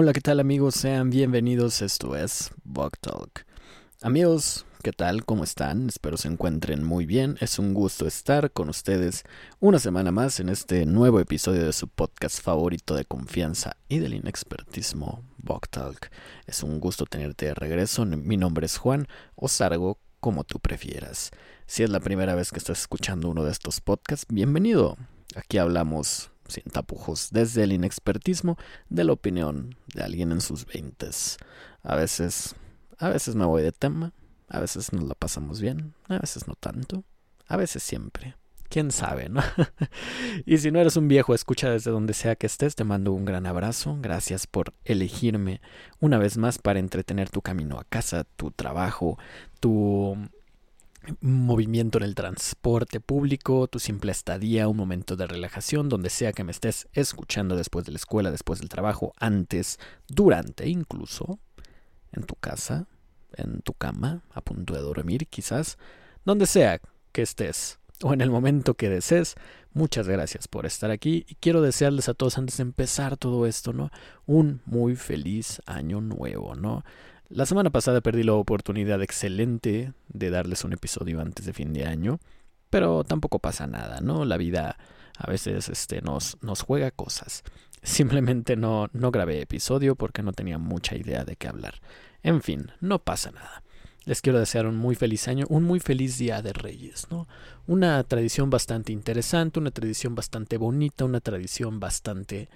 Hola, ¿qué tal amigos? Sean bienvenidos, esto es Bug Talk. Amigos, ¿qué tal? ¿Cómo están? Espero se encuentren muy bien. Es un gusto estar con ustedes una semana más en este nuevo episodio de su podcast favorito de confianza y del inexpertismo, Bug Talk. Es un gusto tenerte de regreso. Mi nombre es Juan o Sargo, como tú prefieras. Si es la primera vez que estás escuchando uno de estos podcasts, bienvenido. Aquí hablamos sin tapujos, desde el inexpertismo de la opinión de alguien en sus veintes. A veces, a veces me voy de tema, a veces nos la pasamos bien, a veces no tanto, a veces siempre. Quién sabe, ¿no? y si no eres un viejo, escucha desde donde sea que estés, te mando un gran abrazo. Gracias por elegirme una vez más para entretener tu camino a casa, tu trabajo, tu movimiento en el transporte público, tu simple estadía, un momento de relajación, donde sea que me estés escuchando después de la escuela, después del trabajo, antes, durante incluso, en tu casa, en tu cama, a punto de dormir quizás, donde sea que estés o en el momento que desees. Muchas gracias por estar aquí y quiero desearles a todos antes de empezar todo esto, ¿no? Un muy feliz año nuevo, ¿no? La semana pasada perdí la oportunidad excelente de darles un episodio antes de fin de año, pero tampoco pasa nada, ¿no? La vida a veces este, nos, nos juega cosas. Simplemente no, no grabé episodio porque no tenía mucha idea de qué hablar. En fin, no pasa nada. Les quiero desear un muy feliz año, un muy feliz Día de Reyes, ¿no? Una tradición bastante interesante, una tradición bastante bonita, una tradición bastante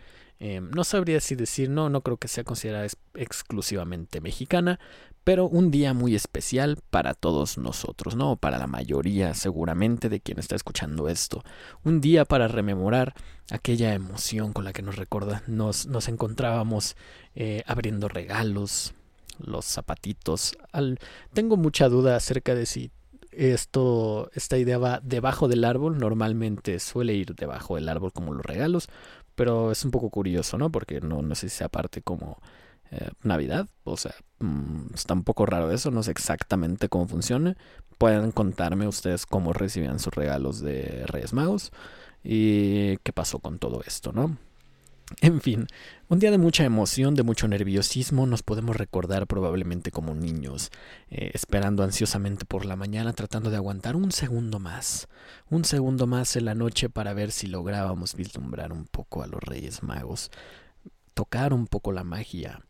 Em, no sabría si decir, no, no creo que sea considerada exclusivamente mexicana, pero un día muy especial para todos nosotros, ¿no? Para la mayoría seguramente de quien está escuchando esto. Un día para rememorar aquella emoción con la que nos recuerda, nos, nos encontrábamos eh, abriendo regalos, los zapatitos. Al, tengo mucha duda acerca de si esto, esta idea va debajo del árbol, normalmente suele ir debajo del árbol como los regalos, pero es un poco curioso, ¿no? Porque no, no sé si sea parte como eh, Navidad. O sea, mm, está un poco raro eso. No sé exactamente cómo funciona. Pueden contarme ustedes cómo recibían sus regalos de Reyes Magos y qué pasó con todo esto, ¿no? En fin, un día de mucha emoción, de mucho nerviosismo, nos podemos recordar probablemente como niños, eh, esperando ansiosamente por la mañana, tratando de aguantar un segundo más, un segundo más en la noche para ver si lográbamos vislumbrar un poco a los Reyes Magos, tocar un poco la magia,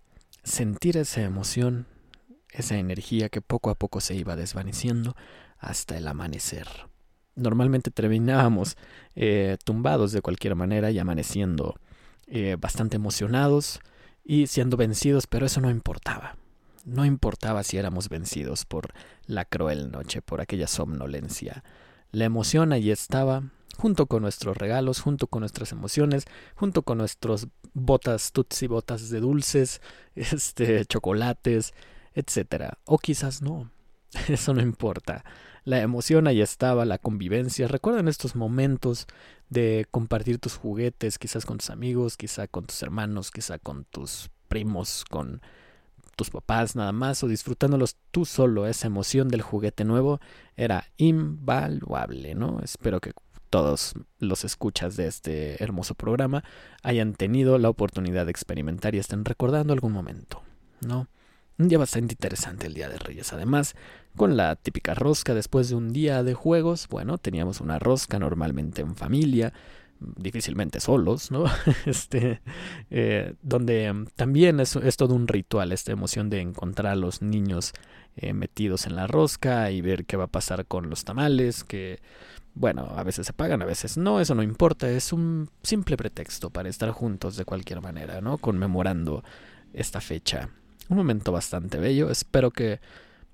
sentir esa emoción, esa energía que poco a poco se iba desvaneciendo hasta el amanecer. Normalmente terminábamos eh, tumbados de cualquier manera y amaneciendo eh, bastante emocionados y siendo vencidos, pero eso no importaba. No importaba si éramos vencidos por la cruel noche, por aquella somnolencia. La emoción allí estaba, junto con nuestros regalos, junto con nuestras emociones, junto con nuestros botas, tuts y botas de dulces, este, chocolates, etcétera. O quizás no. Eso no importa. La emoción ahí estaba, la convivencia. Recuerden estos momentos de compartir tus juguetes, quizás con tus amigos, quizás con tus hermanos, quizás con tus primos, con tus papás nada más, o disfrutándolos tú solo. Esa emoción del juguete nuevo era invaluable, ¿no? Espero que todos los escuchas de este hermoso programa hayan tenido la oportunidad de experimentar y estén recordando algún momento, ¿no? Un día bastante interesante el Día de Reyes. Además, con la típica rosca después de un día de juegos, bueno, teníamos una rosca normalmente en familia, difícilmente solos, ¿no? Este, eh, donde mm, también es, es, todo un ritual, esta emoción de encontrar a los niños eh, metidos en la rosca y ver qué va a pasar con los tamales, que, bueno, a veces se pagan, a veces no, eso no importa, es un simple pretexto para estar juntos de cualquier manera, ¿no? Conmemorando esta fecha un momento bastante bello. Espero que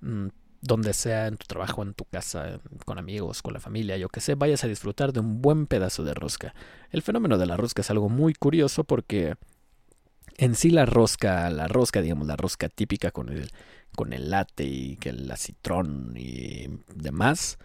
mm, donde sea, en tu trabajo, en tu casa, con amigos, con la familia, yo que sé, vayas a disfrutar de un buen pedazo de rosca. El fenómeno de la rosca es algo muy curioso porque en sí la rosca, la rosca, digamos, la rosca típica con el, con el latte y el acitrón y demás,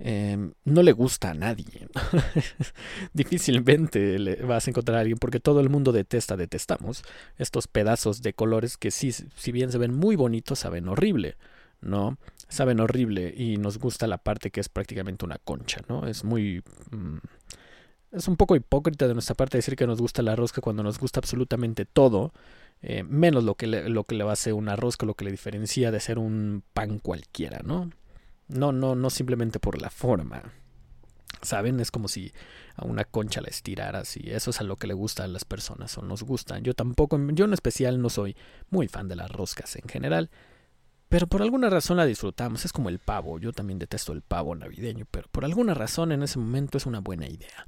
Em, no le gusta a nadie. Difícilmente le vas a encontrar a alguien porque todo el mundo detesta, detestamos estos pedazos de colores que sí, si bien se ven muy bonitos, saben horrible, ¿no? Saben horrible y nos gusta la parte que es prácticamente una concha, ¿no? Es muy... Mm, es un poco hipócrita de nuestra parte decir que nos gusta la rosca cuando nos gusta absolutamente todo eh, menos lo que, le, lo que le va a hacer una rosca, lo que le diferencia de ser un pan cualquiera, ¿no? No, no, no simplemente por la forma. ¿Saben? Es como si a una concha la estiraras y eso es a lo que le gusta a las personas o nos gusta. Yo tampoco, yo en especial no soy muy fan de las roscas en general, pero por alguna razón la disfrutamos. Es como el pavo, yo también detesto el pavo navideño, pero por alguna razón en ese momento es una buena idea.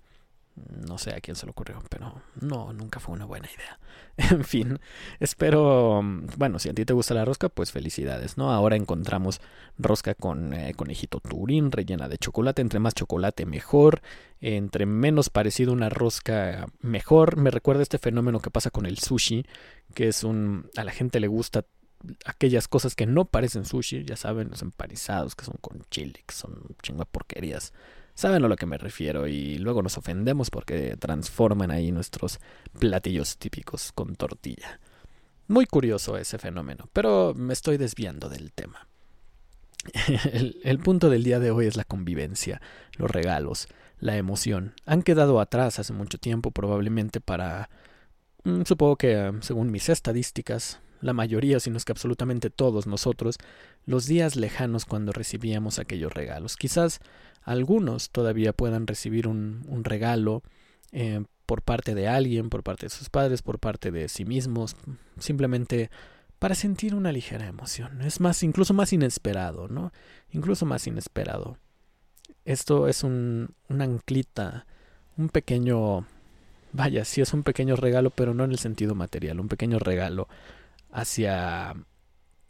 No sé a quién se le ocurrió, pero no, nunca fue una buena idea. En fin, espero, bueno, si a ti te gusta la rosca, pues felicidades, ¿no? Ahora encontramos rosca con eh, conejito turín, rellena de chocolate, entre más chocolate mejor, entre menos parecido una rosca mejor. Me recuerda este fenómeno que pasa con el sushi, que es un, a la gente le gusta aquellas cosas que no parecen sushi, ya saben, los empanizados que son con chile, que son chingo porquerías Saben a lo que me refiero y luego nos ofendemos porque transforman ahí nuestros platillos típicos con tortilla. Muy curioso ese fenómeno, pero me estoy desviando del tema. El, punto del día de hoy es la convivencia, los regalos, la emoción. Han quedado atrás hace mucho tiempo probablemente para... Mm, supongo que, según mis estadísticas, la mayoría, si no es que absolutamente todos nosotros, los días lejanos cuando recibíamos aquellos regalos. Quizás algunos todavía puedan recibir un, regalo eh, por parte de alguien, por parte de sus padres, por parte de sí mismos, simplemente para sentir una ligera emoción. Es más, incluso más inesperado, ¿no? Incluso más inesperado. Esto es un, anclita, un pequeño, vaya, sí es un pequeño regalo, pero no en el sentido material, un pequeño regalo hacia,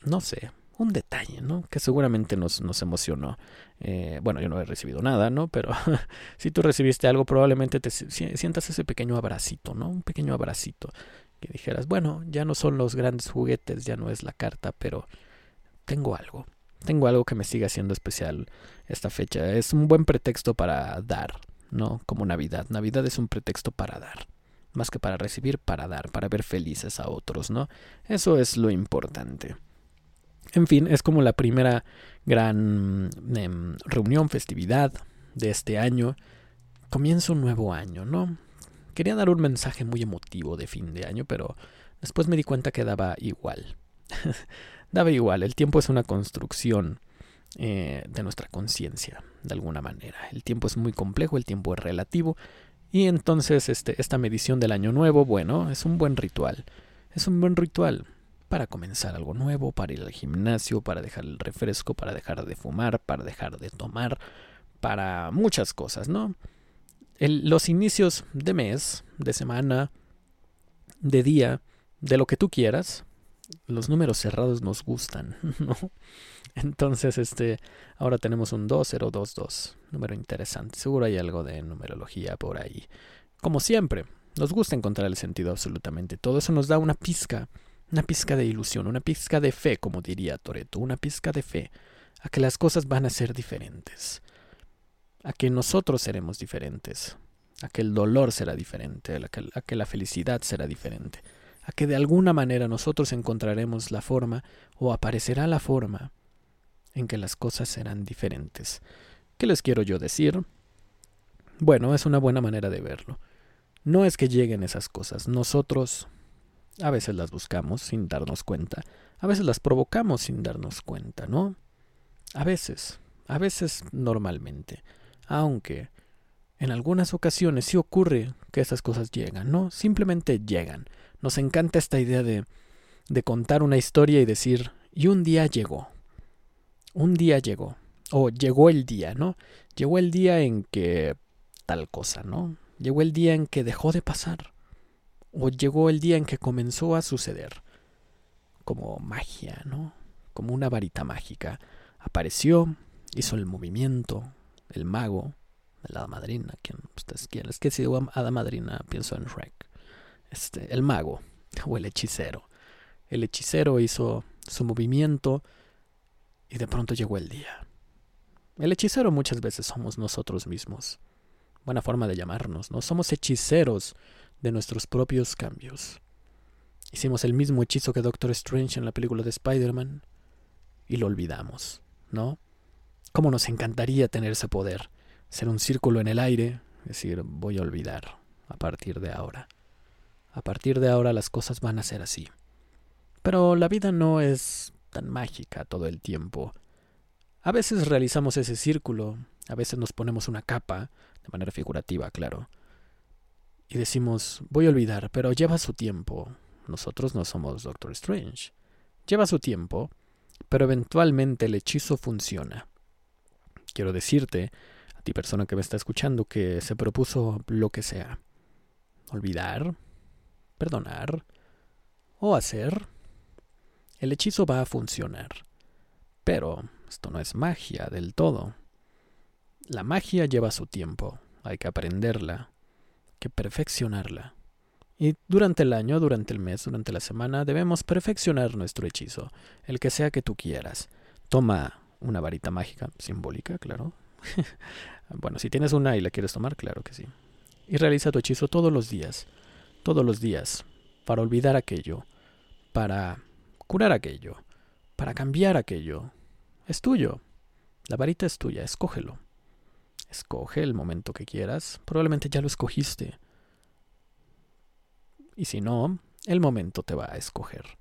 no sé, un detalle, ¿no? Que seguramente nos, nos emocionó. Eh, bueno, yo no he recibido nada, ¿no? Pero si tú recibiste algo, probablemente te sientas ese pequeño abracito, ¿no? Un pequeño abracito. Que dijeras, bueno, ya no son los grandes juguetes, ya no es la carta, pero tengo algo. Tengo algo que me sigue haciendo especial esta fecha. Es un buen pretexto para dar, ¿no? Como Navidad. Navidad es un pretexto para dar. Más que para recibir, para dar, para ver felices a otros, ¿no? Eso es lo importante. En fin, es como la primera gran em, reunión, festividad de este año. Comienza un nuevo año, ¿no? Quería dar un mensaje muy emotivo de fin de año, pero después me di cuenta que daba igual. daba igual, el tiempo es una construcción eh, de nuestra conciencia, de alguna manera. El tiempo es muy complejo, el tiempo es relativo, y entonces este, esta medición del año nuevo, bueno, es un buen ritual. Es un buen ritual para comenzar algo nuevo, para ir al gimnasio, para dejar el refresco, para dejar de fumar, para dejar de tomar, para muchas cosas, ¿no? los inicios de mes, de semana, de día, de lo que tú quieras, los números cerrados nos gustan, ¿no? Entonces, este, ahora tenemos un 2022, número interesante. Seguro hay algo de numerología por ahí. Como siempre, nos gusta encontrar el sentido absolutamente. Todo eso nos da una pizca una pizca de ilusión, una pizca de fe, como diría Toreto, una pizca de fe a que las cosas van a ser diferentes, a que nosotros seremos diferentes, a que el dolor será diferente, a que, a que la felicidad será diferente, a que de alguna manera nosotros encontraremos la forma o aparecerá la forma en que las cosas serán diferentes. ¿Qué les quiero yo decir? Bueno, es una buena manera de verlo. No es que lleguen esas cosas, nosotros a veces las buscamos sin darnos cuenta. A veces las provocamos sin darnos cuenta, ¿no? A veces, a veces normalmente. Aunque en algunas ocasiones sí ocurre que esas cosas llegan, ¿no? Simplemente llegan. Nos encanta esta idea de, de contar una historia y decir, y un día llegó. Un día llegó. O llegó el día, ¿no? Llegó el día en que tal cosa, ¿no? Llegó el día en que dejó de pasar o llegó el día en que comenzó a suceder. Como magia, ¿no? Como una varita mágica. Apareció, hizo el movimiento, el mago, la madrina, quien ustedes quieran. Es que si digo hada madrina, pienso en Shrek. Este, el mago, o el hechicero. El hechicero hizo su movimiento y de pronto llegó el día. El hechicero muchas veces somos nosotros mismos. Buena forma de llamarnos, ¿no? Somos hechiceros de nuestros propios cambios. Hicimos el mismo hechizo que Doctor Strange en la película de Spider-Man y lo olvidamos, ¿no? ¿Cómo nos encantaría tener ese poder? Ser un círculo en el aire, decir, voy a olvidar a partir de ahora. A partir de ahora las cosas van a ser así. Pero la vida no es tan mágica todo el tiempo. A veces realizamos ese círculo, a veces nos ponemos una capa, de manera figurativa, claro, y decimos, voy a olvidar, pero lleva su tiempo. Nosotros no somos Doctor Strange. Lleva su tiempo, pero eventualmente el hechizo funciona. Quiero decirte, a ti persona que me está escuchando, que se propuso lo que sea. Olvidar, perdonar o hacer. El hechizo va a funcionar. Pero esto no es magia del todo. La magia lleva su tiempo. Hay que aprenderla, que perfeccionarla. Y durante el año, durante el mes, durante la semana, debemos perfeccionar nuestro hechizo, el que sea que tú quieras. Toma una varita mágica, simbólica, claro. bueno, si tienes una y la quieres tomar, claro que sí. Y realiza tu hechizo todos los días, todos los días, para olvidar aquello, para curar aquello, para cambiar aquello. Es tuyo. La varita es tuya, escógelo. Escoge el momento que quieras, probablemente ya lo escogiste. Y si no, el momento te va a escoger.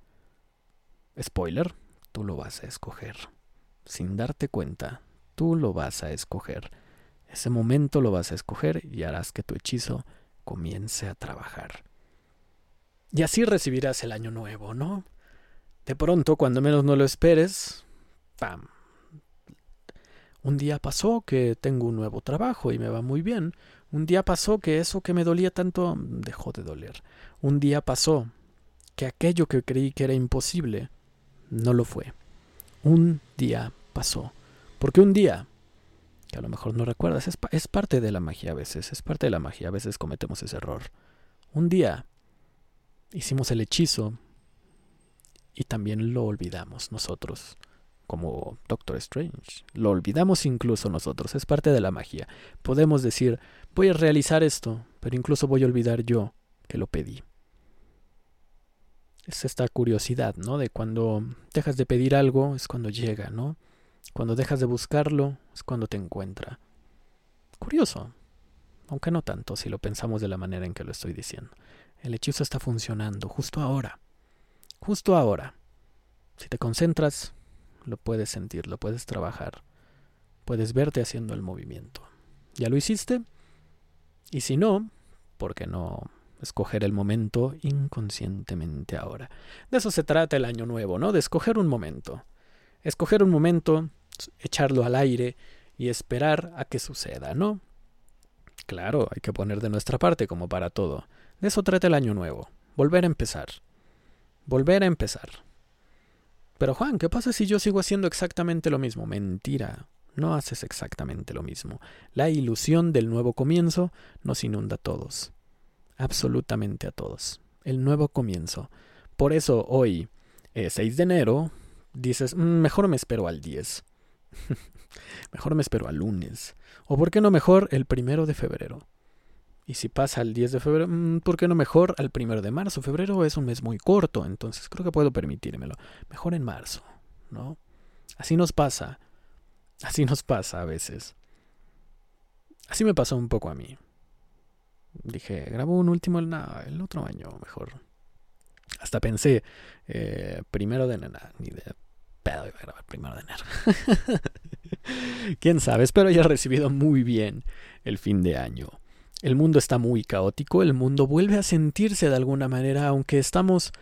Spoiler, tú lo vas a escoger sin darte cuenta, tú lo vas a escoger. Ese momento lo vas a escoger y harás que tu hechizo comience a trabajar. Y así recibirás el año nuevo, ¿no? De pronto, cuando menos no lo esperes, ¡pam! Un día pasó que tengo un nuevo trabajo y me va muy bien. Un día pasó que eso que me dolía tanto dejó de doler. Un día pasó que aquello que creí que era imposible no lo fue. Un día pasó. Porque un día, que a lo mejor no recuerdas, es, es parte de la magia a veces, es parte de la magia, a veces cometemos ese error. Un día hicimos el hechizo y también lo olvidamos nosotros, como Doctor Strange. Lo olvidamos incluso nosotros, es parte de la magia. Podemos decir, voy a realizar esto, pero incluso voy a olvidar yo que lo pedí. Es esta curiosidad, ¿no? De cuando dejas de pedir algo, es cuando llega, ¿no? Cuando dejas de buscarlo es cuando te encuentra. Curioso, aunque no tanto si lo pensamos de la manera en que lo estoy diciendo. El hechizo está funcionando justo ahora. Justo ahora. Si te concentras, lo puedes sentir, lo puedes trabajar. Puedes verte haciendo el movimiento. ¿Ya lo hiciste? Y si no, ¿por qué no escoger el momento inconscientemente ahora? De eso se trata el año nuevo, ¿no? De escoger un momento. Escoger un momento echarlo al aire y esperar a que suceda, ¿no? Claro, hay que poner de nuestra parte como para todo. De eso trata el año nuevo. Volver a empezar. Volver a empezar. Pero Juan, ¿qué pasa si yo sigo haciendo exactamente lo mismo? Mentira. No haces exactamente lo mismo. La ilusión del nuevo comienzo nos inunda a todos. Absolutamente a todos. El nuevo comienzo. Por eso hoy, 6 eh, de enero, dices, mm, mejor me espero al 10. mejor me espero al lunes. O por qué no mejor el primero de febrero. Y si pasa el 10 de febrero, mm, ¿por qué no mejor al primero de marzo? Febrero es un mes muy corto, entonces creo que puedo permitírmelo. Mejor en marzo, ¿no? Así nos pasa. Así nos pasa a veces. Así me pasó un poco a mí. Dije, grabo un último el otro año, mejor. Hasta pensé, eh, primero de nada, ni de pedo iba a grabar primero de enero. Quién sabe, espero haya recibido muy bien el fin de año. El mundo está muy caótico, el mundo vuelve a sentirse de alguna manera, aunque estamos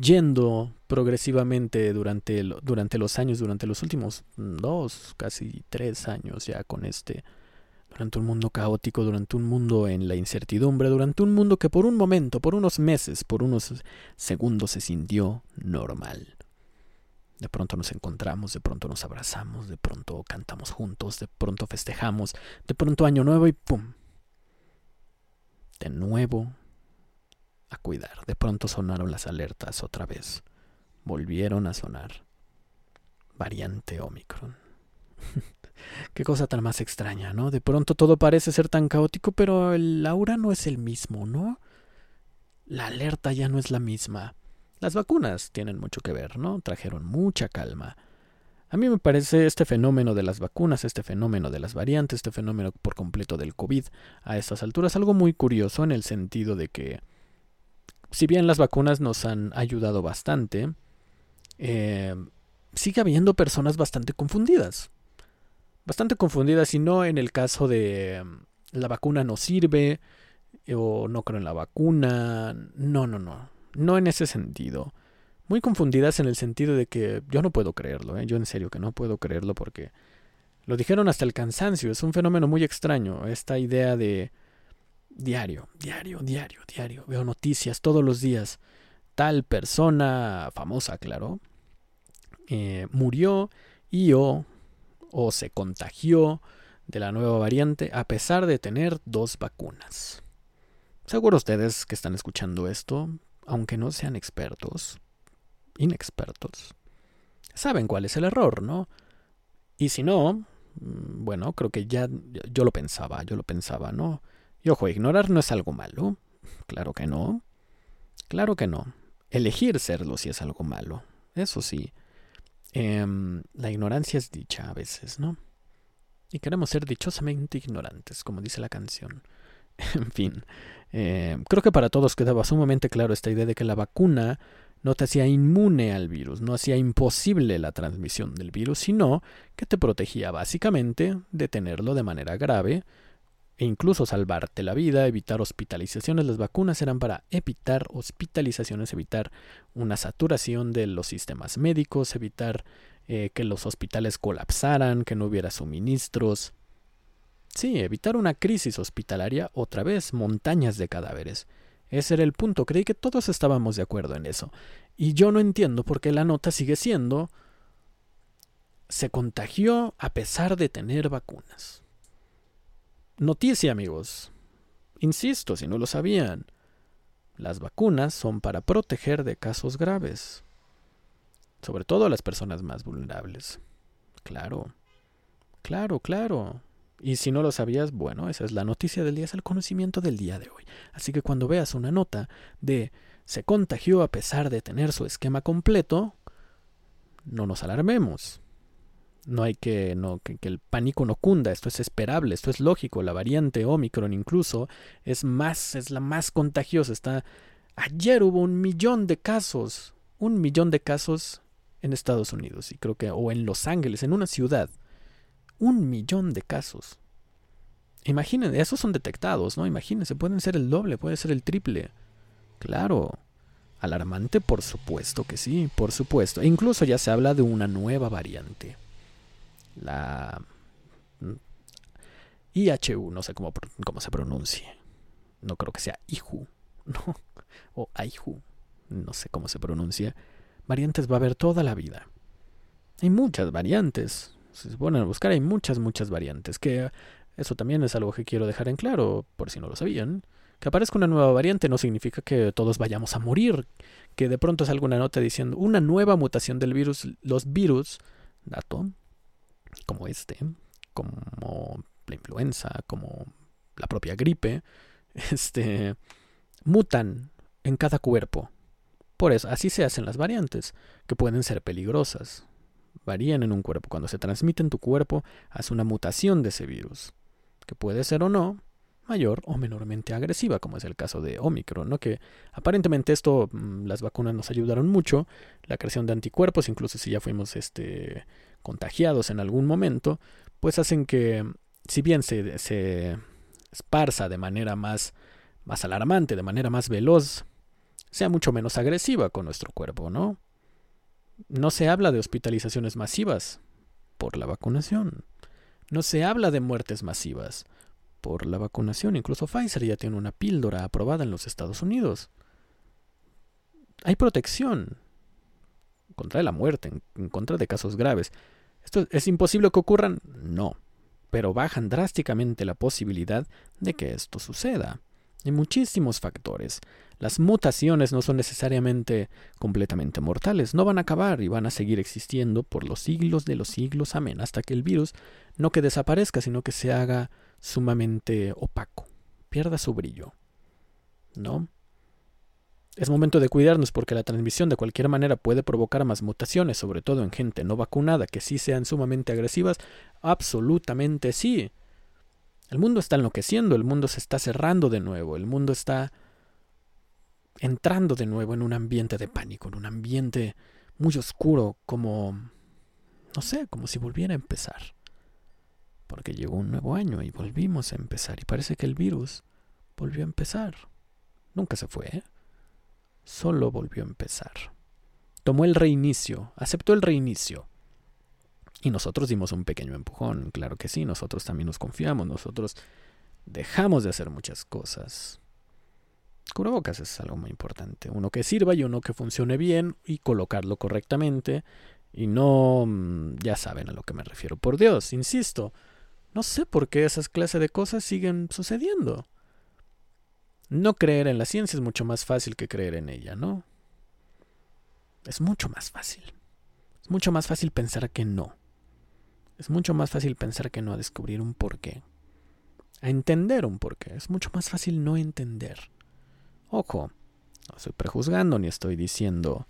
yendo progresivamente durante, durante los años, durante los últimos dos, casi tres años ya con este, durante un mundo caótico, durante un mundo en la incertidumbre, durante un mundo que por un momento, por unos meses, por unos segundos se sintió normal. De pronto nos encontramos, de pronto nos abrazamos, de pronto cantamos juntos, de pronto festejamos, de pronto año nuevo y ¡pum! De nuevo a cuidar. De pronto sonaron las alertas otra vez. Volvieron a sonar. Variante Omicron. Qué cosa tan más extraña, ¿no? De pronto todo parece ser tan caótico, pero el aura no es el mismo, ¿no? La alerta ya no es la misma. Las vacunas tienen mucho que ver, ¿no? Trajeron mucha calma. A mí me parece este fenómeno de las vacunas, este fenómeno de las variantes, este fenómeno por completo del COVID a estas alturas algo muy curioso en el sentido de que si bien las vacunas nos han ayudado bastante, eh, sigue habiendo personas bastante confundidas. Bastante confundidas y no en el caso de mm, la vacuna no sirve o no creo en la vacuna. No, no, no. No en ese sentido. Muy confundidas en el sentido de que yo no puedo creerlo, ¿eh? yo en serio que no puedo creerlo porque lo dijeron hasta el cansancio, es un fenómeno muy extraño, esta idea de diario, diario, diario, diario, veo noticias todos los días, tal persona famosa, claro, eh, murió y o, o se contagió de la nueva variante a pesar de tener dos vacunas. Seguro ustedes que están escuchando esto, aunque no sean expertos, inexpertos, saben cuál es el error, ¿no? Y si no, mm, bueno, creo que ya yo lo pensaba, yo lo pensaba, ¿no? Y ojo, ignorar no es algo malo. Claro que no. Claro que no. Elegir serlo sí es algo malo. Eso sí. Em, la ignorancia es dicha a veces, ¿no? Y queremos ser dichosamente ignorantes, como dice la canción. en fin, em, creo que para todos quedaba sumamente claro esta idea de que la vacuna no te hacía inmune al virus, no hacía imposible la transmisión del virus, sino que te protegía básicamente de tenerlo de manera grave e incluso salvarte la vida, evitar hospitalizaciones. Las vacunas eran para evitar hospitalizaciones, evitar una saturación de los sistemas médicos, evitar eh, que los hospitales colapsaran, que no hubiera suministros. Sí, evitar una crisis hospitalaria, otra vez, montañas de cadáveres. Ese era el punto, creí que todos estábamos de acuerdo en eso. Y yo no entiendo por qué la nota sigue siendo se contagió a pesar de tener vacunas. Noticia, amigos. Insisto, si no lo sabían, las vacunas son para proteger de casos graves, sobre todo a las personas más vulnerables. Claro, claro, claro. Y si no lo sabías, bueno, esa es la noticia del día, es el conocimiento del día de hoy. Así que cuando veas una nota de se contagió a pesar de tener su esquema completo, no nos alarmemos. No hay que, no, que, el pánico no cunda, esto es esperable, esto es lógico. La variante Omicron incluso es más, es la más contagiosa. Está, ayer hubo un millón de casos, un millón de casos en Estados Unidos y creo que, o en Los Ángeles, en una ciudad. Un millón de casos. Imagínense, esos son detectados, ¿no? Imagínense, pueden ser el doble, puede ser el triple. Claro. Alarmante, por supuesto que sí, por supuesto. E incluso ya se habla de una nueva variante la IHU, no sé cómo, cómo se pronuncie. No creo que sea IHU, ¿no? O IHU, no sé cómo se pronuncia. Variantes va a haber toda la vida. Hay muchas variantes. Si se ponen a buscar, hay muchas, muchas variantes. Que eso también es algo que quiero dejar en claro, por si no lo sabían. Que aparezca una nueva variante no significa que todos vayamos a morir. Que de pronto salga una nota diciendo una nueva mutación del virus. Los virus, dato, como este, como la influenza, como la propia gripe, este, mutan en cada cuerpo. Por eso, así se hacen las variantes, que pueden ser peligrosas. Varían en un cuerpo. Cuando se transmite en tu cuerpo, hace una mutación de ese virus, que puede ser o no mayor o menormente agresiva, como es el caso de Omicron, ¿no? Que aparentemente esto, mm, las vacunas nos ayudaron mucho, la creación de anticuerpos, incluso si ya fuimos este, contagiados en algún momento, pues hacen que, si bien se, se esparza de manera más, más alarmante, de manera más veloz, sea mucho menos agresiva con nuestro cuerpo, ¿no? No se habla de hospitalizaciones masivas por la vacunación. No se habla de muertes masivas por la vacunación. Incluso Pfizer ya tiene una píldora aprobada en los Estados Unidos. Hay protección contra la muerte, en contra de casos graves. ¿Esto es imposible que ocurran? No, pero bajan drásticamente la posibilidad de que esto suceda. Hay muchísimos factores. Las mutaciones no son necesariamente completamente mortales, no van a acabar y van a seguir existiendo por los siglos de los siglos, amén, hasta que el virus no que desaparezca, sino que se haga sumamente opaco, pierda su brillo. ¿No? Es momento de cuidarnos porque la transmisión de cualquier manera puede provocar más mutaciones, sobre todo en gente no vacunada que sí sean sumamente agresivas. Absolutamente sí. El mundo está enloqueciendo, el mundo se está cerrando de nuevo, el mundo está entrando de nuevo en un ambiente de pánico, en un ambiente muy oscuro, como, no sé, como si volviera a empezar. Porque llegó un nuevo año y volvimos a empezar y parece que el virus volvió a empezar. Nunca se fue, ¿eh? solo volvió a empezar. Tomó el reinicio, aceptó el reinicio. Y nosotros dimos un pequeño empujón, claro que sí, nosotros también nos confiamos, nosotros dejamos de hacer muchas cosas. Cubrebocas es algo muy importante. Uno que sirva y uno que funcione bien y colocarlo correctamente. Y no... Mm, ya saben a lo que me refiero. Por Dios, insisto. No sé por qué esas clases de cosas siguen sucediendo. No creer en la ciencia es mucho más fácil que creer en ella, ¿no? Es mucho más fácil. Es mucho más fácil pensar que no. Es mucho más fácil pensar que no a descubrir un porqué. A entender un porqué. Es mucho más fácil no entender. Ojo, no estoy prejuzgando ni estoy diciendo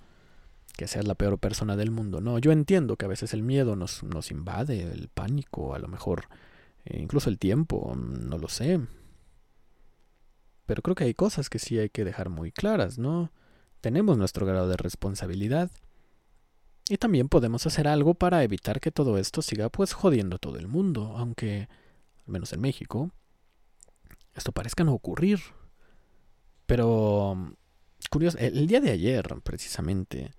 que seas la peor persona del mundo. No, yo entiendo que a veces el miedo nos, nos invade, el pánico, a lo mejor eh, incluso el tiempo, no lo sé. Pero creo que hay cosas que sí hay que dejar muy claras, ¿no? Tenemos nuestro grado de responsabilidad y también podemos hacer algo para evitar que todo esto siga pues jodiendo a todo el mundo, aunque, al menos en México, esto parezca no ocurrir. Pero, curioso, el día de ayer, precisamente,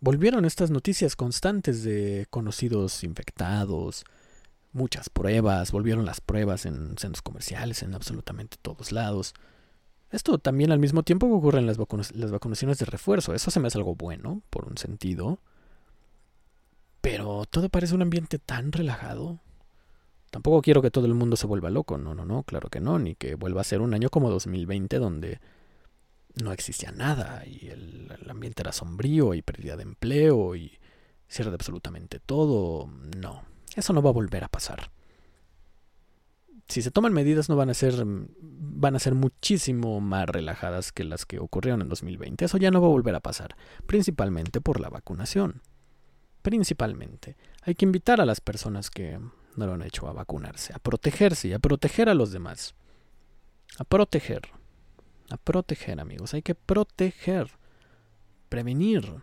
volvieron estas noticias constantes de conocidos infectados, muchas pruebas, volvieron las pruebas en centros comerciales, en absolutamente todos lados. Esto también al mismo tiempo ocurre en las, las vacunaciones de refuerzo. Eso se me hace algo bueno, por un sentido. Pero todo parece un ambiente tan relajado. Tampoco quiero que todo el mundo se vuelva loco, no, no, no, claro que no, ni que vuelva a ser un año como 2020 donde no existía nada y el, ambiente era sombrío y pérdida de empleo y cierre de absolutamente todo. No, eso no va a volver a pasar. Si se toman medidas no van a ser van a ser muchísimo más relajadas que las que ocurrieron en 2020. Eso ya no va a volver a pasar, principalmente por la vacunación. Principalmente. Hay que invitar a las personas que no lo han hecho a vacunarse, a protegerse y a proteger a los demás. A proteger. A proteger, amigos. Hay que proteger. Prevenir.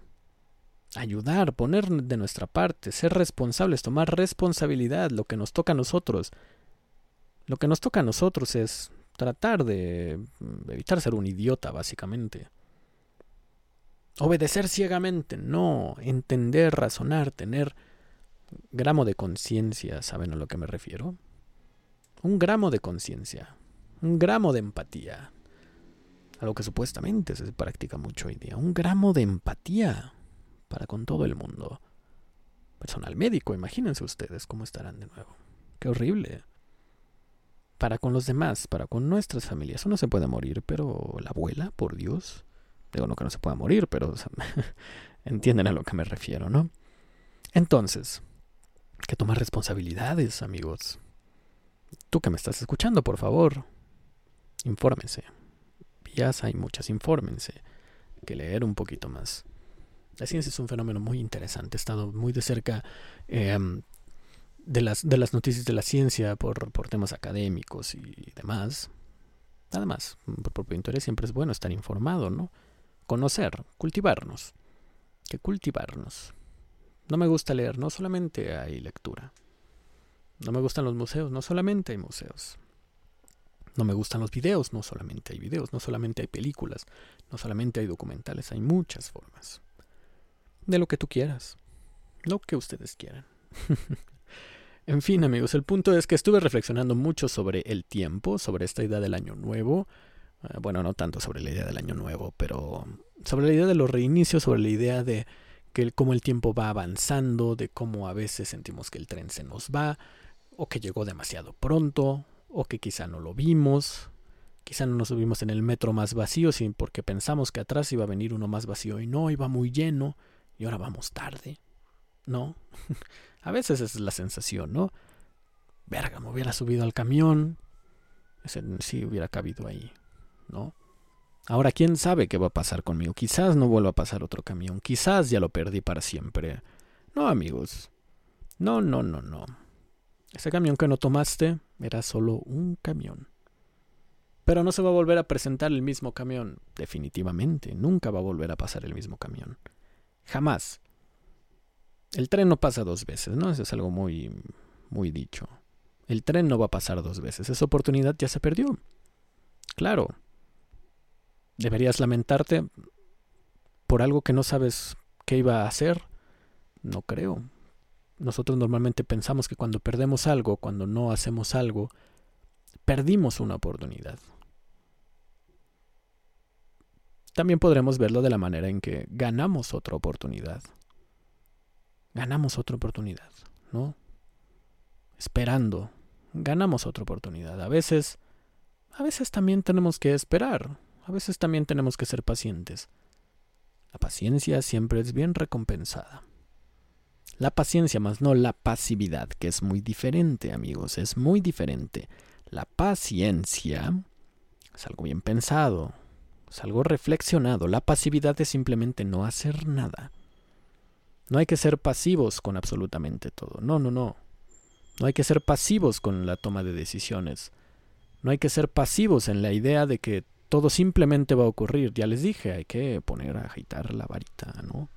Ayudar, poner de nuestra parte, ser responsables, tomar responsabilidad, lo que nos toca a nosotros. Lo que nos toca a nosotros es tratar de evitar ser un idiota, básicamente. Obedecer ciegamente, no, entender, razonar, tener gramo de conciencia, ¿saben a lo que me refiero? Un gramo de conciencia, un gramo de empatía, algo que supuestamente se practica mucho hoy día, un gramo de empatía para con todo el mundo. Personal médico, imagínense ustedes cómo estarán de nuevo. Qué horrible. Para con los demás, para con nuestras familias. Uno se puede morir, pero la abuela, por Dios. Digo, no que no se pueda morir, pero entienden a lo que me refiero, ¿no? Entonces, que tomar responsabilidades, amigos. Tú que me estás escuchando, por favor, infórmense. Vías hay muchas, infórmense. Que leer un poquito más. La ciencia es un fenómeno muy interesante. He estado muy de cerca em, de, las, de las noticias de la ciencia por, por temas académicos y demás. Además, por propio interés siempre es bueno estar informado, ¿no? Conocer, cultivarnos. Que cultivarnos. No me gusta leer, no solamente hay lectura. No me gustan los museos, no solamente hay museos. No me gustan los videos, no solamente hay videos, no solamente hay películas, no solamente hay documentales, hay muchas formas. De lo que tú quieras, lo que ustedes quieran. en fin, amigos, el punto es que estuve reflexionando mucho sobre el tiempo, sobre esta idea del año nuevo. Eh, bueno, no tanto sobre la idea del año nuevo, pero sobre la idea de los reinicios, sobre la idea de que cómo el tiempo va avanzando, de cómo a veces sentimos que el tren se nos va, o que llegó demasiado pronto, o que quizá no lo vimos, quizá no nos subimos en el metro más vacío, sino porque pensamos que atrás iba a venir uno más vacío y no, iba muy lleno, y ahora vamos tarde. ¿No? a veces es la sensación, ¿no? Verga, me hubiera subido al camión. Ese sí hubiera cabido ahí, ¿no? Ahora, ¿quién sabe qué va a pasar conmigo? Quizás no vuelva a pasar otro camión, quizás ya lo perdí para siempre. No, amigos. No, no, no, no. Ese camión que no tomaste era solo un camión. Pero no se va a volver a presentar el mismo camión, definitivamente. Nunca va a volver a pasar el mismo camión. Jamás. El tren no pasa dos veces, ¿no? Eso es algo muy, muy dicho. El tren no va a pasar dos veces. Esa oportunidad ya se perdió. Claro. ¿Deberías lamentarte por algo que no sabes qué iba a hacer? No creo. Nosotros normalmente pensamos que cuando perdemos algo, cuando no hacemos algo, perdimos una oportunidad. También podremos verlo de la manera en que ganamos otra oportunidad. Ganamos otra oportunidad, ¿no? Esperando, ganamos otra oportunidad. A veces, a veces también tenemos que esperar, a veces también tenemos que ser pacientes. La paciencia siempre es bien recompensada. La paciencia más no la pasividad, que es muy diferente, amigos, es muy diferente. La paciencia es algo bien pensado, es algo reflexionado. La pasividad es simplemente no hacer nada. No hay que ser pasivos con absolutamente todo. No, no, no. No hay que ser pasivos con la toma de decisiones. No hay que ser pasivos en la idea de que todo simplemente va a ocurrir. Ya les dije, hay que poner a agitar la varita, ¿no?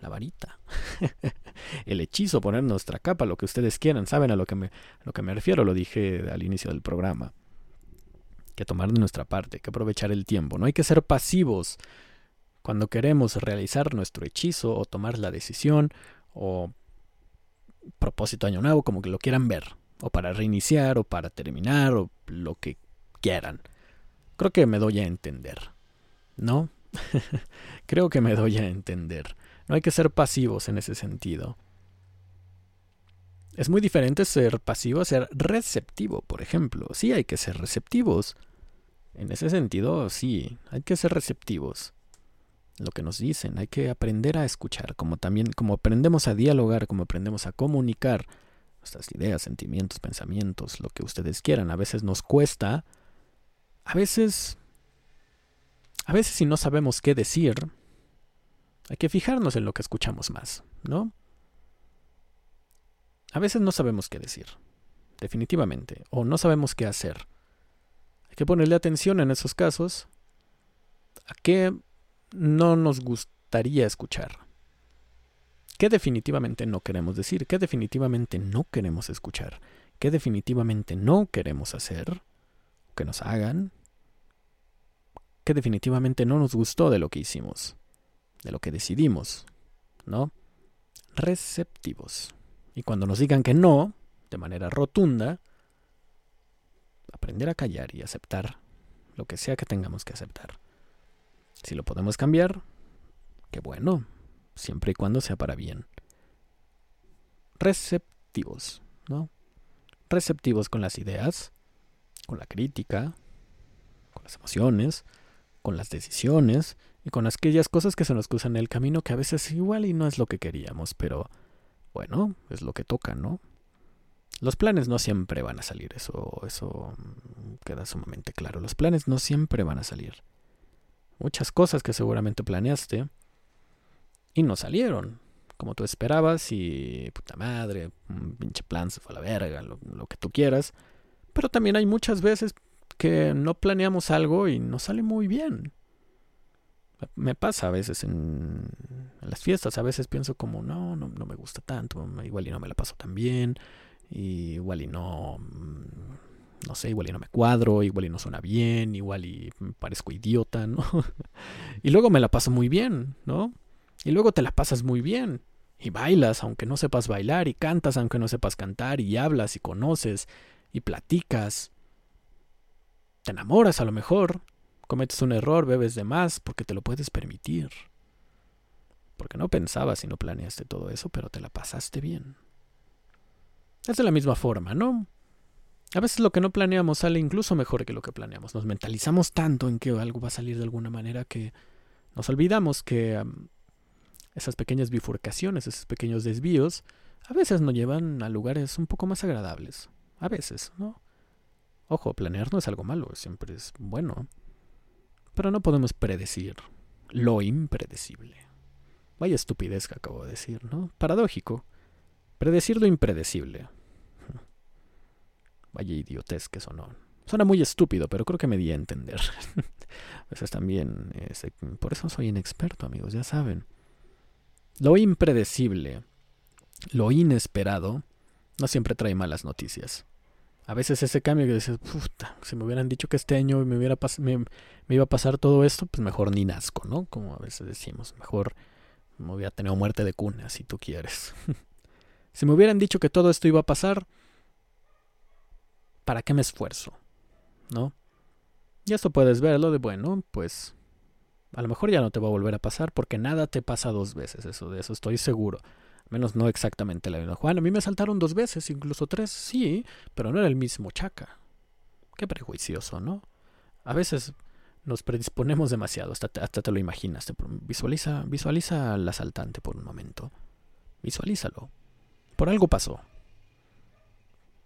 La varita. El hechizo, poner nuestra capa, lo que ustedes quieran. Saben a lo que me, lo que me refiero, lo dije al inicio del programa que tomar de nuestra parte, que aprovechar el tiempo. No hay que ser pasivos cuando queremos realizar nuestro hechizo o tomar la decisión o propósito año nuevo, como que lo quieran ver, o para reiniciar o para terminar o lo que quieran. Creo que me doy a entender, ¿no? Creo que me doy a entender. No hay que ser pasivos en ese sentido. Es muy diferente ser pasivo a ser receptivo, por ejemplo. Sí hay que ser receptivos, en ese sentido, sí, hay que ser receptivos. Lo que nos dicen, hay que aprender a escuchar, como también como aprendemos a dialogar, como aprendemos a comunicar nuestras ideas, sentimientos, pensamientos, lo que ustedes quieran. A veces nos cuesta, a veces a veces si no sabemos qué decir, hay que fijarnos en lo que escuchamos más, ¿no? A veces no sabemos qué decir, definitivamente, o no sabemos qué hacer que ponerle atención en esos casos a qué no nos gustaría escuchar. ¿Qué definitivamente no queremos decir? ¿Qué definitivamente no queremos escuchar? ¿Qué definitivamente no queremos hacer? Que nos hagan. ¿Qué definitivamente no nos gustó de lo que hicimos? De lo que decidimos. ¿No? Receptivos. Y cuando nos digan que no, de manera rotunda, aprender a callar y aceptar lo que sea que tengamos que aceptar. Si lo podemos cambiar, qué bueno, siempre y cuando sea para bien. Receptivos, ¿no? Receptivos con las ideas, con la crítica, con las emociones, con las decisiones y con aquellas cosas que se nos cruzan en el camino que a veces igual y no es lo que queríamos, pero bueno, es lo que toca, ¿no? Los planes no siempre van a salir, eso, eso queda sumamente claro. Los planes no siempre van a salir. Muchas cosas que seguramente planeaste y no salieron como tú esperabas y puta madre, un pinche plan se fue a la verga, lo, lo que tú quieras. Pero también hay muchas veces que no planeamos algo y no sale muy bien. Me pasa a veces en, las fiestas, a veces pienso como, no, no, no me gusta tanto, igual y no me la paso tan bien y igual y no, mm, no sé, igual y no me cuadro, igual y no suena bien, igual y parezco idiota, ¿no? y luego me la paso muy bien, ¿no? Y luego te la pasas muy bien. Y bailas aunque no sepas bailar, y cantas aunque no sepas cantar, y hablas y conoces, y platicas. Te enamoras a lo mejor, cometes un error, bebes de más, porque te lo puedes permitir. Porque no pensabas y no planeaste todo eso, pero te la pasaste bien. Es de la misma forma, ¿no? A veces lo que no planeamos sale incluso mejor que lo que planeamos. Nos mentalizamos tanto en que algo va a salir de alguna manera que nos olvidamos que esas pequeñas bifurcaciones, esos pequeños desvíos, a veces nos llevan a lugares un poco más agradables. A veces, ¿no? Ojo, planear no es algo malo, siempre es bueno. Pero no podemos predecir lo impredecible. Vaya estupidez que acabo de decir, ¿no? Paradójico. Predecir lo impredecible. Vaya idiotez que sonó. Suena muy estúpido, pero creo que me di a entender. a veces también. por eso soy inexperto, amigos, ya saben. Lo impredecible lo inesperado no siempre trae malas noticias. A veces ese cambio que dices, puta, si me hubieran dicho que este año me, hubiera me, me, iba a pasar todo esto, pues mejor ni nazco, ¿no? Como a veces decimos, mejor me hubiera tenido muerte de cuna, si tú quieres. si me hubieran dicho que todo esto iba a pasar, ¿para qué me esfuerzo? ¿No? Y esto puedes verlo de, bueno, pues a lo mejor ya no te va a volver a pasar porque nada te pasa dos veces, eso de eso estoy seguro menos no exactamente la misma. Juan, a mí me saltaron dos veces, incluso tres, sí, pero no era el mismo chaca. Qué prejuicioso, ¿no? A veces nos predisponemos demasiado, hasta te, hasta te lo imaginas. visualiza, visualiza al asaltante por un momento. Visualízalo. Por algo pasó.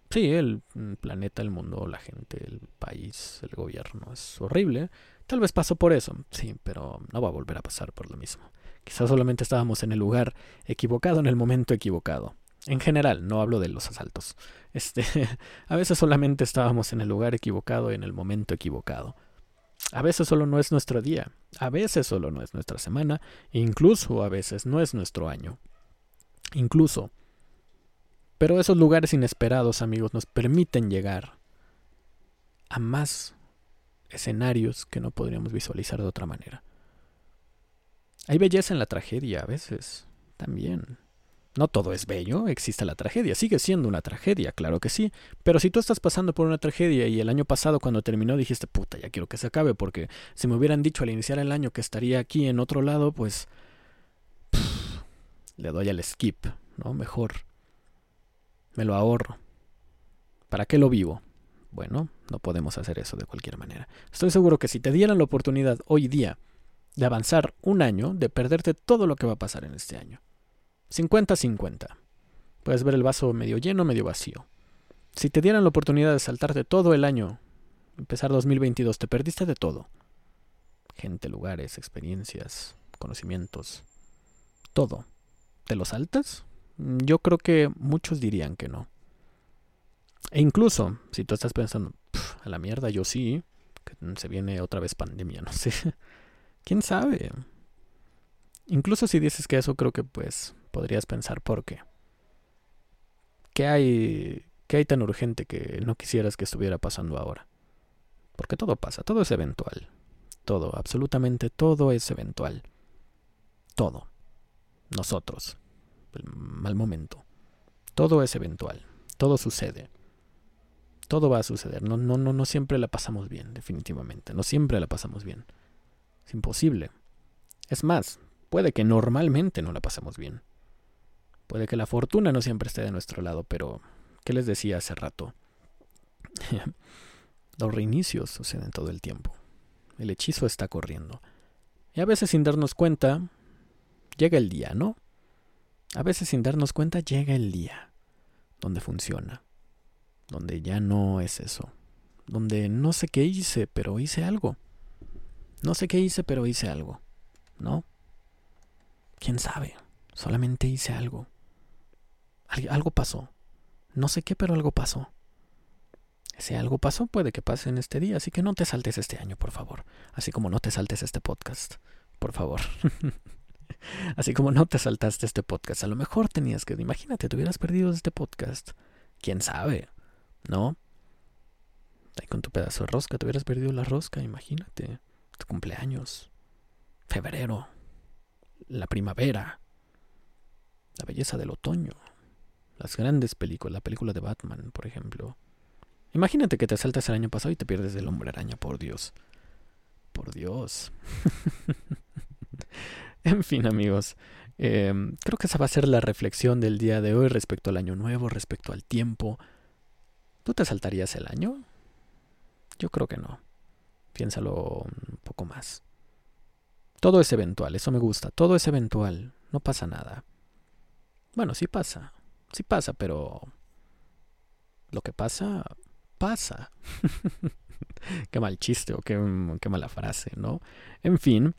Sí, el planeta, el mundo, la gente, el país, el gobierno es horrible. Tal vez pasó por eso, sí, pero no va a volver a pasar por lo mismo. Quizás solamente estábamos en el lugar equivocado en el momento equivocado. En general, no hablo de los asaltos. Este, a veces solamente estábamos en el lugar equivocado en el momento equivocado. A veces solo no es nuestro día, a veces solo no es nuestra semana, incluso a veces no es nuestro año. Incluso. Pero esos lugares inesperados, amigos, nos permiten llegar a más escenarios que no podríamos visualizar de otra manera. Hay belleza en la tragedia a veces, también. No todo es bello, existe la tragedia, sigue siendo una tragedia, claro que sí, pero si tú estás pasando por una tragedia y el año pasado cuando terminó dijiste, puta, ya quiero que se acabe, porque si me hubieran dicho al iniciar el año que estaría aquí en otro lado, pues le doy al skip, ¿no? Mejor. Me lo ahorro. ¿Para qué lo vivo? Bueno, no podemos hacer eso de cualquier manera. Estoy seguro que si te dieran la oportunidad hoy día de avanzar un año, de perderte todo lo que va a pasar en este año. 50-50. Puedes ver el vaso medio lleno, medio vacío. Si te dieran la oportunidad de saltarte todo el año, empezar 2022, te perdiste de todo. Gente, lugares, experiencias, conocimientos, todo. ¿Te lo saltas? Yo creo que muchos dirían que no. E incluso, si tú estás pensando, a la mierda, yo sí, que se viene otra vez pandemia, no sé. ¿Quién sabe? Incluso si dices que eso creo que pues podrías pensar por qué. ¿Qué hay, qué hay tan urgente que no quisieras que estuviera pasando ahora? Porque todo pasa, todo es eventual. Todo, absolutamente todo es eventual. Todo. Nosotros. El mal momento. Todo es eventual. Todo sucede. Todo va a suceder. No, no, no, no siempre la pasamos bien, definitivamente. No siempre la pasamos bien. Es imposible. Es más, puede que normalmente no la pasemos bien. Puede que la fortuna no siempre esté de nuestro lado, pero ¿qué les decía hace rato? Los reinicios suceden todo el tiempo. El hechizo está corriendo. Y a veces sin darnos cuenta, llega el día, ¿no? A veces sin darnos cuenta llega el día donde funciona, donde ya no es eso, donde no sé qué hice, pero hice algo. No sé qué hice, pero hice algo. ¿No? ¿Quién sabe? Solamente hice algo. algo pasó. No sé qué, pero algo pasó. Ese algo pasó puede que pase en este día, así que no te saltes este año, por favor. Así como no te saltes este podcast, por favor. así como no te saltaste este podcast. A lo mejor tenías que, imagínate, te hubieras perdido este podcast. ¿Quién sabe? ¿No? Ahí con tu pedazo de rosca, te hubieras perdido la rosca, imagínate tu cumpleaños, febrero, la primavera, la belleza del otoño, las grandes películas, la película de Batman, por ejemplo. Imagínate que te saltas el año pasado y te pierdes el hombre araña, por Dios. Por Dios. en fin, amigos. Em, creo que esa va a ser la reflexión del día de hoy respecto al año nuevo, respecto al tiempo. ¿Tú te saltarías el año? Yo creo que no. Piénsalo un poco más. Todo es eventual, eso me gusta. Todo es eventual, no pasa nada. Bueno, sí pasa, sí pasa, pero lo que pasa, pasa. qué mal chiste o qué, mala frase, ¿no? En fin,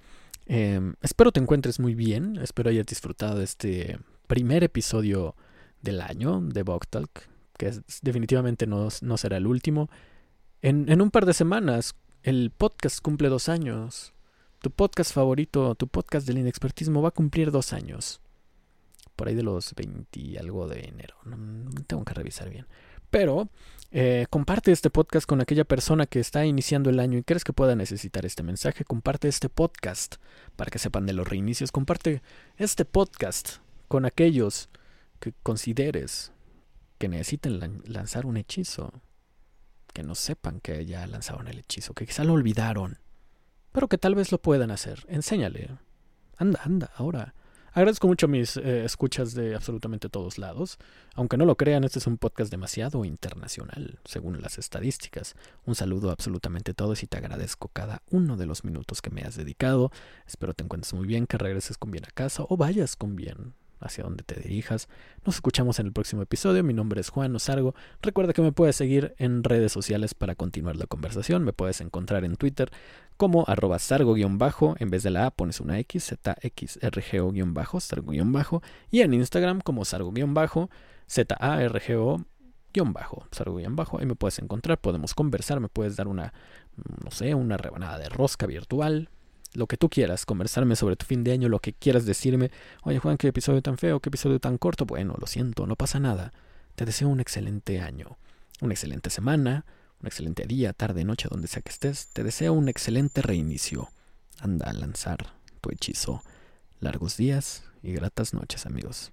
em, espero te encuentres muy bien, espero hayas disfrutado de este primer episodio del año de Bogtalk, que definitivamente no, será el último. En, en un par de semanas el podcast cumple dos años. Tu podcast favorito, tu podcast del inexpertismo va a cumplir dos años. por ahí de los 20 y algo de enero. tengo que revisar bien. Pero eh, comparte este podcast con aquella persona que está iniciando el año y crees que pueda necesitar este mensaje. Comparte este podcast para que sepan de los reinicios. Comparte este podcast con aquellos que consideres que necesiten lanzar un hechizo. Que no sepan que ya lanzaron el hechizo, que quizá lo olvidaron, pero que tal vez lo puedan hacer. Enséñale. Anda, anda, ahora. Agradezco mucho mis eh, escuchas de absolutamente todos lados. Aunque no lo crean, este es un podcast demasiado internacional, según las estadísticas. Un saludo a absolutamente todos y te agradezco cada uno de los minutos que me has dedicado. Espero te encuentres muy bien, que regreses con bien a casa o vayas con bien hacia donde te dirijas. Nos escuchamos en el próximo episodio. Mi nombre es Juan Osargo. Recuerda que me puedes seguir en redes sociales para continuar la conversación. Me puedes encontrar en Twitter como arroba sargo-bajo. En vez de la A pones una X, ZXRGO-bajo, sargo-bajo. Y en Instagram como sargo-bajo, ZARGO bajo, sargo-bajo, ahí me puedes encontrar, podemos conversar, me puedes dar una, no sé, una rebanada de rosca virtual, lo que tú quieras, conversarme sobre tu fin de año, lo que quieras decirme. Oye, Juan, qué episodio tan feo, qué episodio tan corto. Bueno, lo siento, no pasa nada. Te deseo un excelente año, una excelente semana, un excelente día, tarde, noche, donde sea que estés. Te deseo un excelente reinicio. Anda a lanzar tu hechizo. Largos días y gratas noches, amigos.